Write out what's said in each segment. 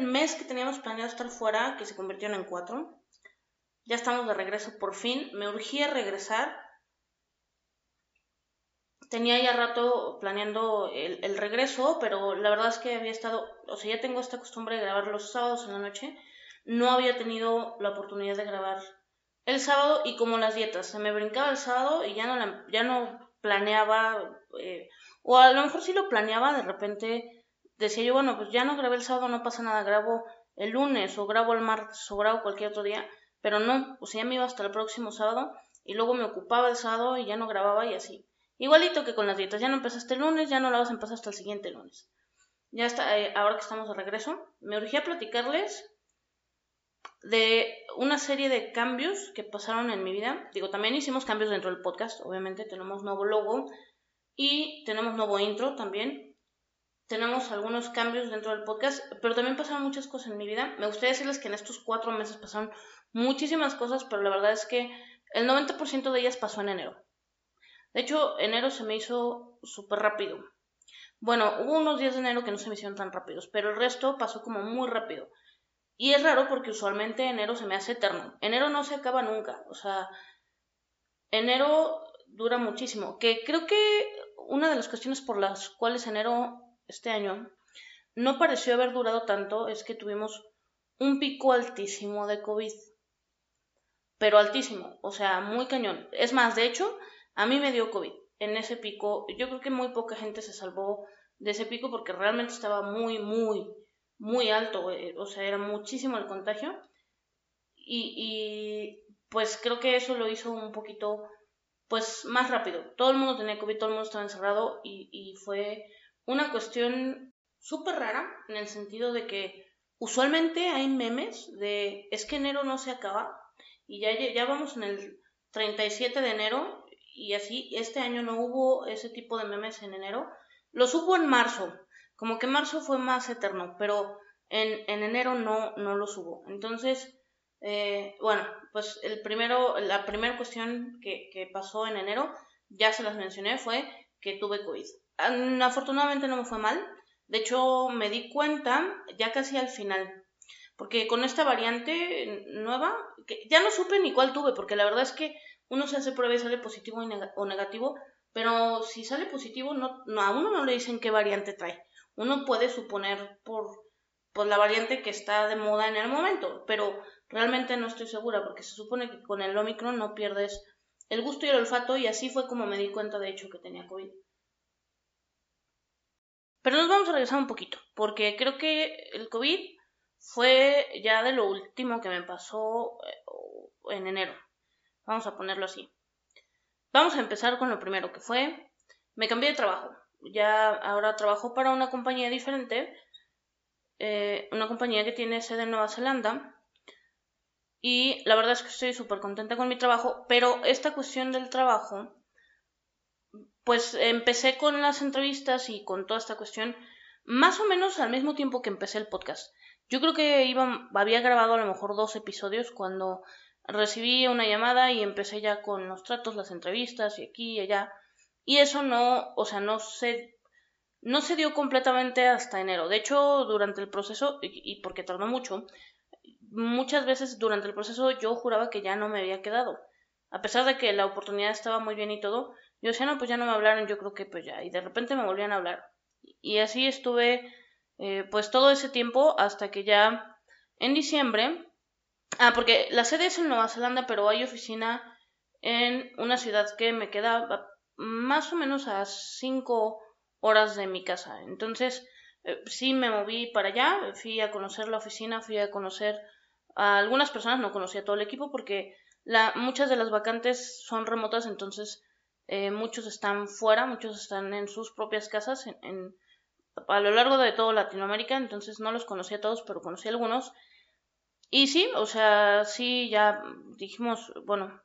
mes que teníamos planeado estar fuera, que se convirtieron en cuatro. Ya estamos de regreso por fin. Me urgía regresar. Tenía ya rato planeando el, regreso, pero la verdad es que había estado, o sea, ya tengo esta costumbre de grabar los sábados en la noche. No había tenido la oportunidad de grabar el sábado y como las dietas, se me brincaba el sábado y ya no, ya no planeaba, eh, o a lo mejor sí lo planeaba, de repente decía yo, bueno, pues ya no grabé el sábado, no pasa nada, grabo el lunes o grabo el martes o grabo cualquier otro día, pero no, o sea, ya me iba hasta el próximo sábado y luego me ocupaba el sábado y ya no grababa y así. Igualito que con las dietas, ya no empezaste el lunes, ya no la vas a empezar hasta el siguiente lunes. Ya está, eh, ahora que estamos de regreso, me urgía platicarles de una serie de cambios que pasaron en mi vida. Digo, también hicimos cambios dentro del podcast, obviamente tenemos nuevo logo y tenemos nuevo intro también. Tenemos algunos cambios dentro del podcast, pero también pasaron muchas cosas en mi vida. Me gustaría decirles que en estos cuatro meses pasaron muchísimas cosas, pero la verdad es que el 90% de ellas pasó en enero. De hecho, enero se me hizo súper rápido. Bueno, hubo unos días de enero que no se me hicieron tan rápidos, pero el resto pasó como muy rápido. Y es raro porque usualmente enero se me hace eterno. Enero no se acaba nunca. O sea, enero dura muchísimo. Que creo que una de las cuestiones por las cuales enero este año no pareció haber durado tanto es que tuvimos un pico altísimo de COVID. Pero altísimo, o sea, muy cañón. Es más, de hecho, a mí me dio COVID en ese pico. Yo creo que muy poca gente se salvó de ese pico porque realmente estaba muy, muy, muy alto, eh, o sea, era muchísimo el contagio. Y, y, pues creo que eso lo hizo un poquito, pues más rápido. Todo el mundo tenía COVID, todo el mundo estaba encerrado y, y fue una cuestión súper rara en el sentido de que usualmente hay memes de es que enero no se acaba y ya, ya vamos en el 37 de enero y así este año no hubo ese tipo de memes en enero. Los hubo en marzo, como que marzo fue más eterno, pero en, en enero no, no lo subo. Entonces, eh, bueno, pues el primero, la primera cuestión que, que pasó en enero, ya se las mencioné, fue que tuve COVID. Afortunadamente no me fue mal. De hecho, me di cuenta ya casi al final. Porque con esta variante nueva, que ya no supe ni cuál tuve, porque la verdad es que uno se hace prueba y sale positivo o negativo, pero si sale positivo, no, a uno no le dicen qué variante trae uno puede suponer por, por la variante que está de moda en el momento, pero realmente no estoy segura porque se supone que con el Omicron no pierdes el gusto y el olfato y así fue como me di cuenta de hecho que tenía COVID. Pero nos vamos a regresar un poquito, porque creo que el COVID fue ya de lo último que me pasó eh, en enero. Vamos a ponerlo así. Vamos a empezar con lo primero que fue, me cambié de trabajo ya ahora trabajo para una compañía diferente, eh, una compañía que tiene sede en Nueva Zelanda. Y la verdad es que estoy súper contenta con mi trabajo, pero esta cuestión del trabajo, pues empecé con las entrevistas y con toda esta cuestión más o menos al mismo tiempo que empecé el podcast. Yo creo que iba, había grabado a lo mejor dos episodios cuando recibí una llamada y empecé ya con los tratos, las entrevistas y aquí y allá. Y eso no, o sea, no se, no se dio completamente hasta enero. De hecho, durante el proceso, y, porque tardó mucho, muchas veces durante el proceso yo juraba que ya no me había quedado. A pesar de que la oportunidad estaba muy bien y todo, yo decía, no, pues ya no me hablaron, yo creo que pues ya. Y de repente me volvían a hablar. Y así estuve, eh, pues todo ese tiempo hasta que ya en diciembre, ah, porque la sede es en Nueva Zelanda, pero hay oficina en una ciudad que me queda más o menos a cinco horas de mi casa. Entonces, eh, sí me moví para allá, fui a conocer la oficina, fui a conocer a algunas personas, no conocía todo el equipo porque la, muchas de las vacantes son remotas, entonces eh, muchos están fuera, muchos están en sus propias casas en, a lo largo de toda Latinoamérica, entonces no los conocí a todos, pero conocí a algunos. Y sí, o sea, sí, ya dijimos, bueno,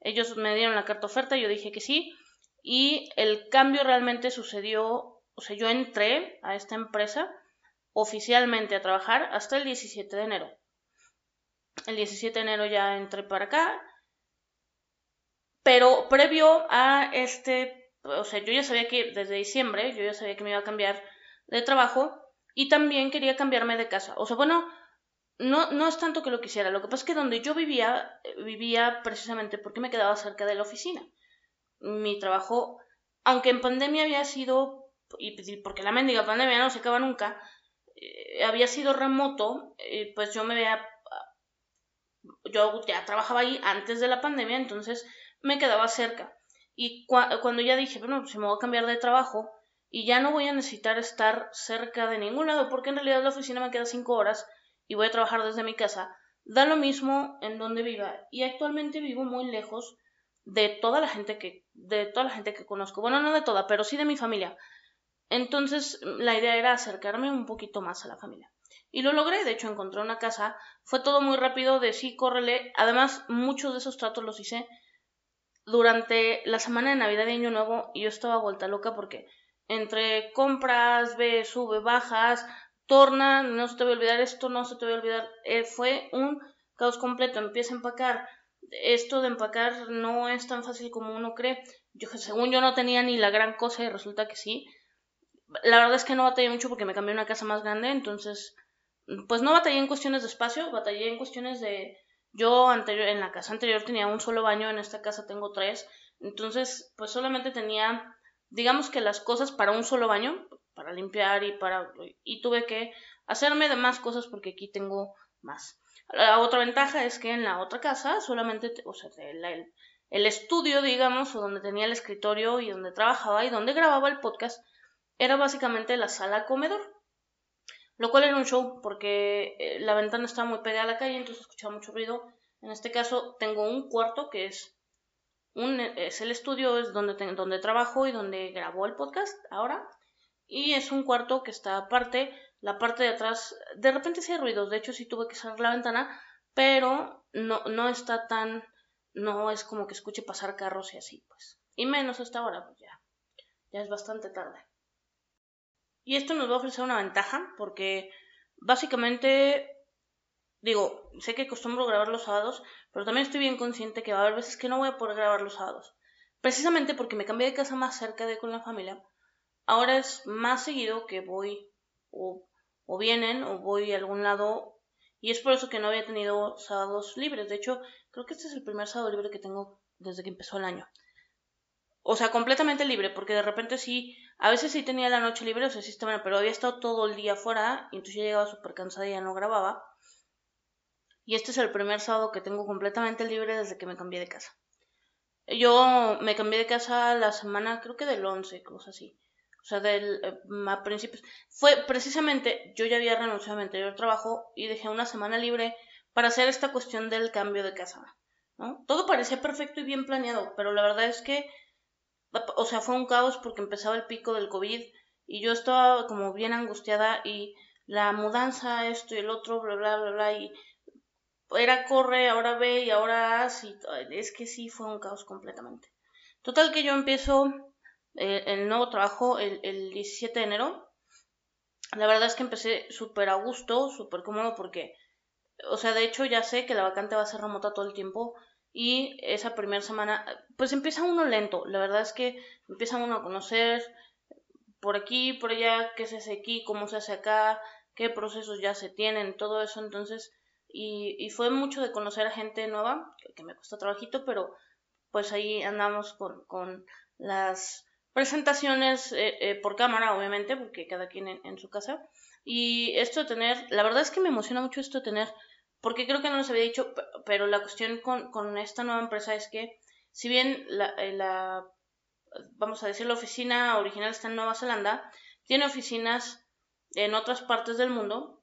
ellos me dieron la carta oferta, yo dije que sí, y el cambio realmente sucedió, o sea, yo entré a esta empresa oficialmente a trabajar hasta el 17 de enero. El 17 de enero ya entré para acá, pero previo a este, o sea, yo ya sabía que desde diciembre, yo ya sabía que me iba a cambiar de trabajo, y también quería cambiarme de casa. O sea, bueno, no, no es tanto que lo quisiera, lo que pasa es que donde yo vivía, eh, vivía precisamente porque me quedaba cerca de la oficina. Mi trabajo, aunque en pandemia había sido, y porque la mendiga pandemia no se acaba nunca, eh, había sido remoto, eh, pues yo me veía, yo ya trabajaba ahí antes de la pandemia, entonces me quedaba cerca. Y cuando ya dije, bueno, pues me voy a cambiar de trabajo y ya no voy a necesitar estar cerca de ningún lado, porque en realidad la oficina me queda cinco horas y voy a trabajar desde mi casa, da lo mismo en donde viva. Y actualmente vivo muy lejos de toda la gente que, de toda la gente que conozco. Bueno, no de toda, pero sí de mi familia. Entonces, la idea era acercarme un poquito más a la familia. Y lo logré, de hecho encontré una casa, fue todo muy rápido, de sí, córrele. Además, muchos de esos tratos los hice durante la semana de Navidad y Año Nuevo y yo estaba vuelta loca porque entre compras, ve, sube, bajas, torna, no se te va a olvidar esto, no se te va a olvidar. Eh, fue un caos completo, empieza a empacar. Esto de empacar no es tan fácil como uno cree. Yo, según yo no tenía ni la gran cosa y resulta que sí. La verdad es que no batallé mucho porque me cambié una casa más grande, entonces, pues no batallé en cuestiones de espacio, batallé en cuestiones de, yo anterior, en la casa anterior tenía un solo baño, en esta casa tengo tres. Entonces, pues solamente tenía, digamos que las cosas para un solo baño, para limpiar y para... Y tuve que hacerme de más cosas porque aquí tengo más. La otra ventaja es que en la otra casa solamente, o sea, el, el estudio, digamos, o donde tenía el escritorio y donde trabajaba y donde grababa el podcast, era básicamente la sala comedor lo cual era un show porque eh, la ventana estaba muy pegada a la calle, entonces escuchaba mucho ruido. En este caso tengo un cuarto que es un es el estudio es donde donde trabajo y donde grabo el podcast ahora y es un cuarto que está aparte, la parte de atrás de repente sí hay ruidos, de hecho sí tuve que cerrar la ventana, pero no no está tan no es como que escuche pasar carros y así, pues. Y menos hasta ahora, pues ya. Ya es bastante tarde. Y esto nos va a ofrecer una ventaja porque básicamente, digo, sé que acostumbro grabar los sábados, pero también estoy bien consciente que va a haber veces que no voy a poder grabar los sábados. Precisamente porque me cambié de casa más cerca de con la familia, ahora es más seguido que voy o, o vienen o voy a algún lado y es por eso que no había tenido sábados libres. De hecho, creo que este es el primer sábado libre que tengo desde que empezó el año o sea, completamente libre, porque de repente sí, a veces sí tenía la noche libre, o sea, sí estaba, pero había estado todo el día fuera, y entonces yo llegaba súper cansada y ya no grababa. Y este es el primer sábado que tengo completamente libre desde que me cambié de casa. Yo me cambié de casa la semana, creo que del 11, cosas así. O sea, del, eh, a principios. Fue precisamente, yo ya había renunciado a mi anterior trabajo y dejé una semana libre para hacer esta cuestión del cambio de casa. ¿no? Todo parecía perfecto y bien planeado, pero la verdad es que o sea, fue un caos porque empezaba el pico del COVID y yo estaba como bien angustiada y la mudanza, esto y el otro, bla, bla, bla, bla, y era corre, ahora ve y ahora haz, y es que sí fue un caos completamente. Total que yo empiezo eh, el nuevo trabajo el, el 17 de enero. La verdad es que empecé súper a gusto, súper cómodo porque, o sea, de hecho ya sé que la vacante va a ser remota todo el tiempo y esa primera semana, pues empieza uno lento. La verdad es que empieza uno a conocer por aquí, por allá, qué se hace aquí, cómo se hace acá, qué procesos ya se tienen, todo eso. Entonces, y, fue mucho de conocer a gente nueva, que, me cuesta trabajito, pero pues ahí andamos con, con las presentaciones eh, eh, por cámara, obviamente, porque cada quien en, en, su casa. Y esto de tener, la verdad es que me emociona mucho esto de tener porque creo que no les había dicho, pero la cuestión con, esta nueva empresa es que, si bien la, eh, la, vamos a decir, la oficina original está en Nueva Zelanda, tiene oficinas en otras partes del mundo,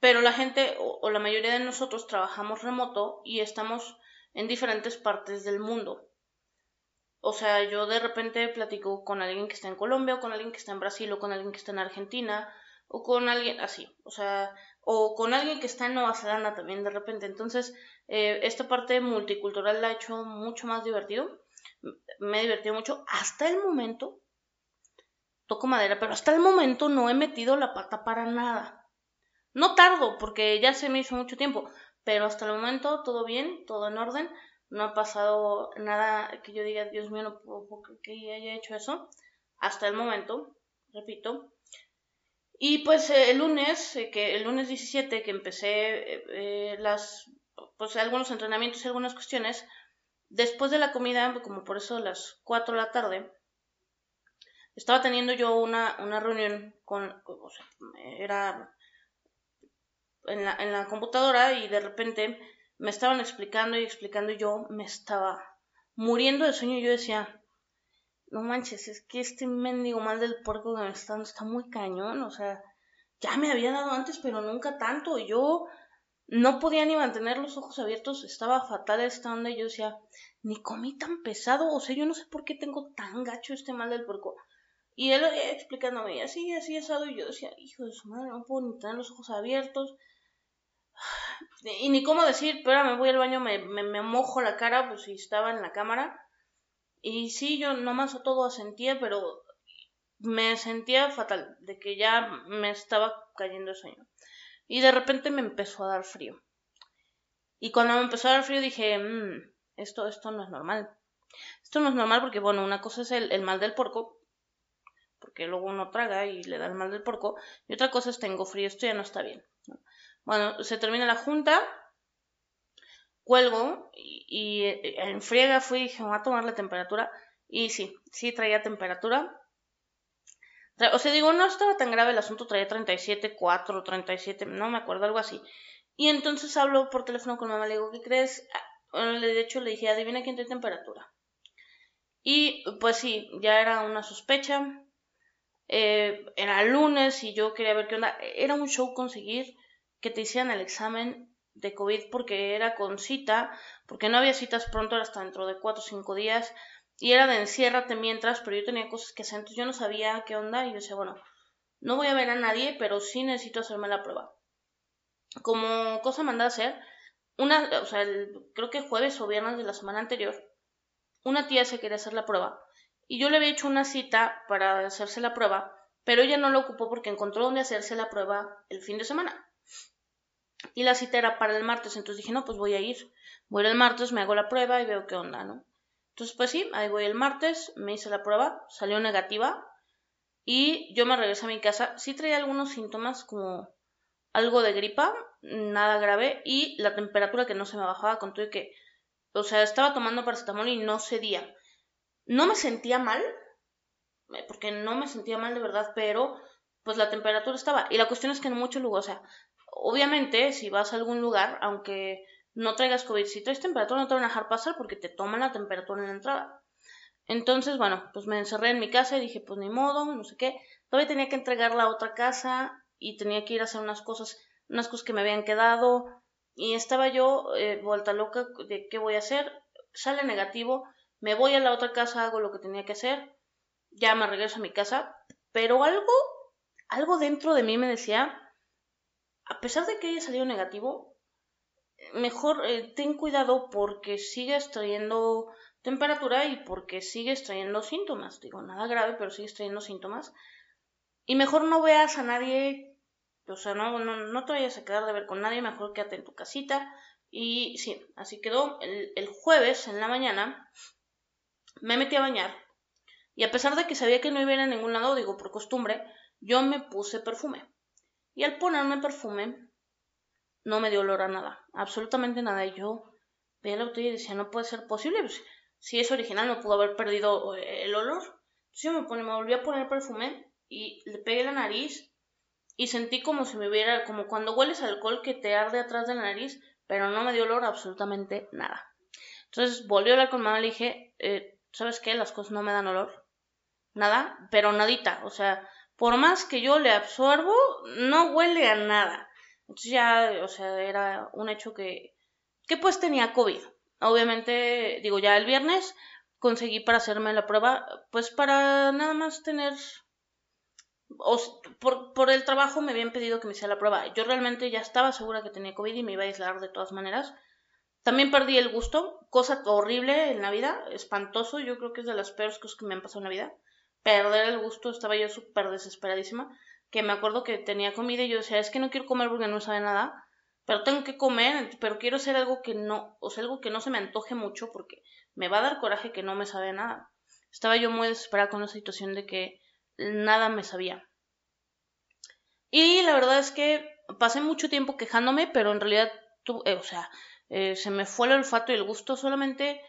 pero la gente o, o la mayoría de nosotros trabajamos remoto y estamos en diferentes partes del mundo. O sea, yo de repente platico con alguien que está en Colombia, o con alguien que está en Brasil, o con alguien que está en Argentina, o con alguien así. O sea, o con alguien que está en Nueva Zelanda también de repente. Entonces, eh, esta parte multicultural la ha hecho mucho más divertido. Me he divertido mucho hasta el momento. Toco madera, pero hasta el momento no he metido la pata para nada. No tardo, porque ya se me hizo mucho tiempo, pero hasta el momento todo bien, todo en orden. No ha pasado nada que yo diga, Dios mío, no puedo que haya hecho eso. Hasta el momento, repito, Y pues eh, el lunes, eh, que el lunes 17 que empecé las, pues algunos entrenamientos y algunas cuestiones, después de la comida, como por eso las 4 de la tarde, estaba teniendo yo una, una reunión con, era en la, en la computadora y de repente me estaban explicando y explicando y yo me estaba muriendo de sueño. Y yo decía, no manches, es que este mendigo mal del puerco que me está dando está muy cañón, o sea, ya me había dado antes, pero nunca tanto, y yo no podía ni mantener los ojos abiertos, estaba fatal esta onda y yo decía, ni comí tan pesado, o sea, yo no sé por qué tengo tan gacho este mal del puerco. Y él explicándome, así, así asado, y yo decía, hijo de su madre, no puedo ni tener los ojos abiertos. Y ni cómo decir, pero me voy al baño, me, me, mojo la cara, pues si estaba en la cámara. Y sí, yo nomás todo sentía, pero me sentía fatal, de que ya me estaba cayendo el sueño. Y de repente me empezó a dar frío. Y cuando me empezó a dar frío dije, mmm, esto, esto no es normal. Esto no es normal porque, bueno, una cosa es el, el mal del porco, porque luego uno traga y le da el mal del porco, y otra cosa es tengo frío, esto ya no está bien. Bueno, se termina la junta, cuelgo y, eh, en friega fui y dije, voy a tomar la temperatura. Y sí, sí traía temperatura. O sea, digo, no estaba tan grave el asunto, traía 37, 4, 37, no me acuerdo, algo así. Y entonces hablo por teléfono con mamá, le digo, ¿qué crees? Ah, de hecho, le dije, adivina quién tiene temperatura. Y pues sí, ya era una sospecha. Eh, era lunes y yo quería ver qué onda. Era un show conseguir que te hicieran el examen de COVID porque era con cita, porque no había citas pronto, hasta dentro de cuatro o cinco días, y era de enciérrate mientras, pero yo tenía cosas que hacer, entonces yo no sabía qué onda, y yo decía, bueno, no voy a ver a nadie, pero sí necesito hacerme la prueba. Como cosa mandada a hacer, una, o sea, creo que jueves o viernes de la semana anterior, una tía se quería hacer la prueba, y yo le había hecho una cita para hacerse la prueba, pero ella no lo ocupó porque encontró donde hacerse la prueba el fin de semana. Y la cita era para el martes, entonces dije, no, pues voy a ir. Voy el martes, me hago la prueba y veo qué onda, ¿no? Entonces, pues sí, ahí voy el martes, me hice la prueba, salió negativa y yo me regresé a mi casa. Sí traía algunos síntomas como algo de gripa, nada grave, y la temperatura que no se me bajaba con y que, o sea, estaba tomando paracetamol y no cedía. No me sentía mal, eh, porque no me sentía mal de verdad, pero pues la temperatura estaba. Y la cuestión es que en mucho lugar, o sea, obviamente, si vas a algún lugar, aunque no traigas COVID, si traes temperatura no te van a dejar pasar porque te toman la temperatura en la entrada. Entonces, bueno, pues me encerré en mi casa y dije, pues ni modo, no sé qué. Todavía tenía que entregarla a otra casa y tenía que ir a hacer unas cosas, unas cosas que me habían quedado. Y estaba yo eh, vuelta loca de qué voy a hacer. Sale negativo, me voy a la otra casa, hago lo que tenía que hacer. Ya me regreso a mi casa. Pero algo, algo dentro de mí me decía, a pesar de que haya salido negativo, mejor eh, ten cuidado porque sigues trayendo temperatura y porque sigues trayendo síntomas. Digo, nada grave, pero sigues trayendo síntomas. Y mejor no veas a nadie, o sea, no, no, no te vayas a quedar de ver con nadie, mejor quédate en tu casita. Y sí, así quedó. El, el jueves en la mañana me metí a bañar. Y a pesar de que sabía que no iba a ir a ningún lado, digo, por costumbre, yo me puse perfume. Y al ponerme perfume, no me dio olor a nada, absolutamente nada. Y yo veía la botella y decía, no puede ser posible, pues, si es original no pudo haber perdido eh, el olor. Entonces yo me, me volví a poner perfume y le pegué la nariz y sentí como si me hubiera, como cuando hueles alcohol que te arde atrás de la nariz, pero no me dio olor absolutamente nada. Entonces volví a hablar con mamá y le dije, eh, ¿sabes qué? Las cosas no me dan olor. Nada, pero nadita. O sea, por más que yo le absorbo, no huele a nada. Entonces ya, o sea, era un hecho que, que pues tenía COVID. Obviamente, digo, ya el viernes conseguí para hacerme la prueba, pues para nada más tener... Por, por el trabajo me habían pedido que me hiciera la prueba. Yo realmente ya estaba segura que tenía COVID y me iba a aislar de todas maneras. También perdí el gusto, cosa horrible en la vida, espantoso, yo creo que es de las peores cosas que me han pasado en la vida perder el gusto, estaba yo súper desesperadísima, que me acuerdo que tenía comida y yo decía, es que no quiero comer porque no sabe nada, pero tengo que comer, pero quiero hacer algo que no, o sea, algo que no se me antoje mucho porque me va a dar coraje que no me sabe nada. Estaba yo muy desesperada con la situación de que nada me sabía. Y la verdad es que pasé mucho tiempo quejándome, pero en realidad, eh, o sea, eh, se me fue el olfato y el gusto solamente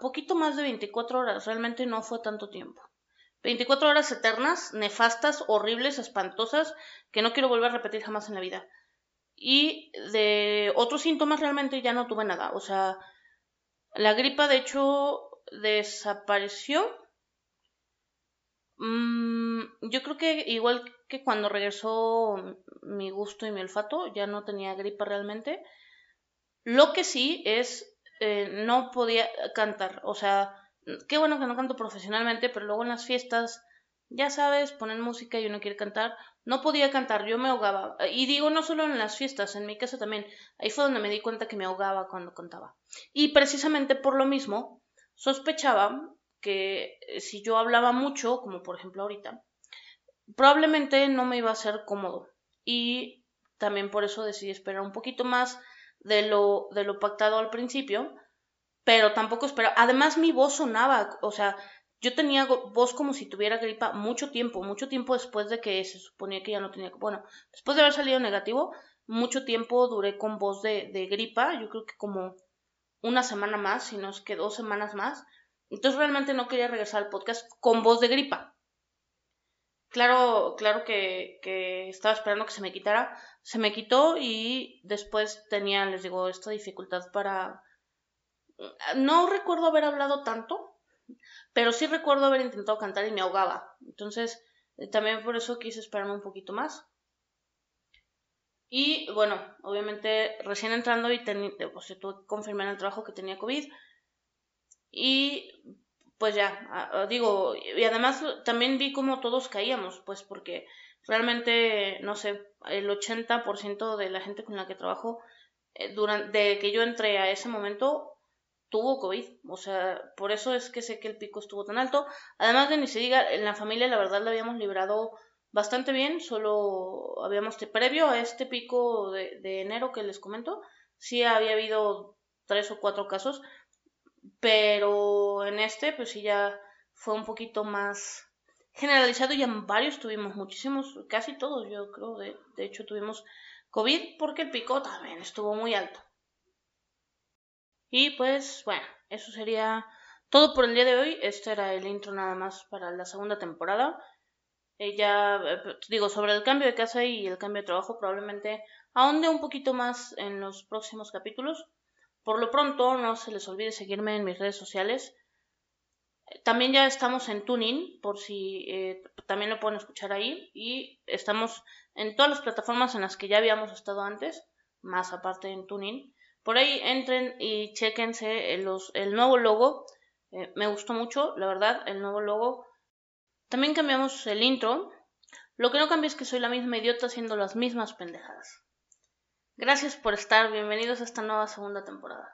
poquito más de 24 horas, realmente no fue tanto tiempo. 24 horas eternas, nefastas, horribles, espantosas, que no quiero volver a repetir jamás en la vida. Y de otros síntomas realmente ya no tuve nada. O sea, la gripa de hecho desapareció. Mm, yo creo que igual que cuando regresó mi gusto y mi olfato, ya no tenía gripa realmente. Lo que sí es, eh, no podía cantar. O sea, qué bueno que no canto profesionalmente, pero luego en las fiestas, ya sabes, ponen música y uno quiere cantar. No podía cantar, yo me ahogaba. Y digo, no solo en las fiestas, en mi casa también. Ahí fue donde me di cuenta que me ahogaba cuando cantaba. Y precisamente por lo mismo, sospechaba que eh, si yo hablaba mucho, como por ejemplo ahorita, probablemente no me iba a ser cómodo. Y también por eso decidí esperar un poquito más de lo, de lo pactado al principio pero tampoco esperaba. Además, mi voz sonaba, o sea, yo tenía voz como si tuviera gripa mucho tiempo, mucho tiempo después de que se suponía que ya no tenía. Bueno, después de haber salido negativo, mucho tiempo duré con voz de, de gripa, yo creo que como una semana más, si no es que dos semanas más. Entonces realmente no quería regresar al podcast con voz de gripa. Claro, claro que, que, estaba esperando que se me quitara. Se me quitó y después tenía, les digo, esta dificultad para no recuerdo haber hablado tanto, pero sí recuerdo haber intentado cantar y me ahogaba. Entonces, eh, también por eso quise esperarme un poquito más. Y bueno, obviamente recién entrando y pues, tuve que confirmar en el trabajo que tenía COVID. Y pues ya, digo, y además también vi cómo todos caíamos, pues porque realmente, no sé, el 80% de la gente con la que trabajo, eh, durante de que yo entré a ese momento, tuvo COVID. O sea, por eso es que sé que el pico estuvo tan alto. Además de ni se diga, en la familia la verdad la habíamos librado bastante bien, solo habíamos, previo a este pico de, enero que les comento, sí había habido tres o cuatro casos, pero en este pues sí ya fue un poquito más generalizado y en varios tuvimos muchísimos, casi todos yo creo, de, de hecho tuvimos COVID porque el pico también estuvo muy alto. Y pues bueno, eso sería todo por el día de hoy. Este era el intro nada más para la segunda temporada. Eh, ya eh, digo, sobre el cambio de casa y el cambio de trabajo, probablemente ahonde un poquito más en los próximos capítulos. Por lo pronto, no se les olvide seguirme en mis redes sociales. También ya estamos en Tuning, por si eh, también lo pueden escuchar ahí. Y estamos en todas las plataformas en las que ya habíamos estado antes, más aparte en Tuning. Por ahí entren y chequense el, nuevo logo. Eh, me gustó mucho, la verdad, el nuevo logo. También cambiamos el intro. Lo que no cambia es que soy la misma idiota haciendo las mismas pendejadas. Gracias por estar, bienvenidos a esta nueva segunda temporada.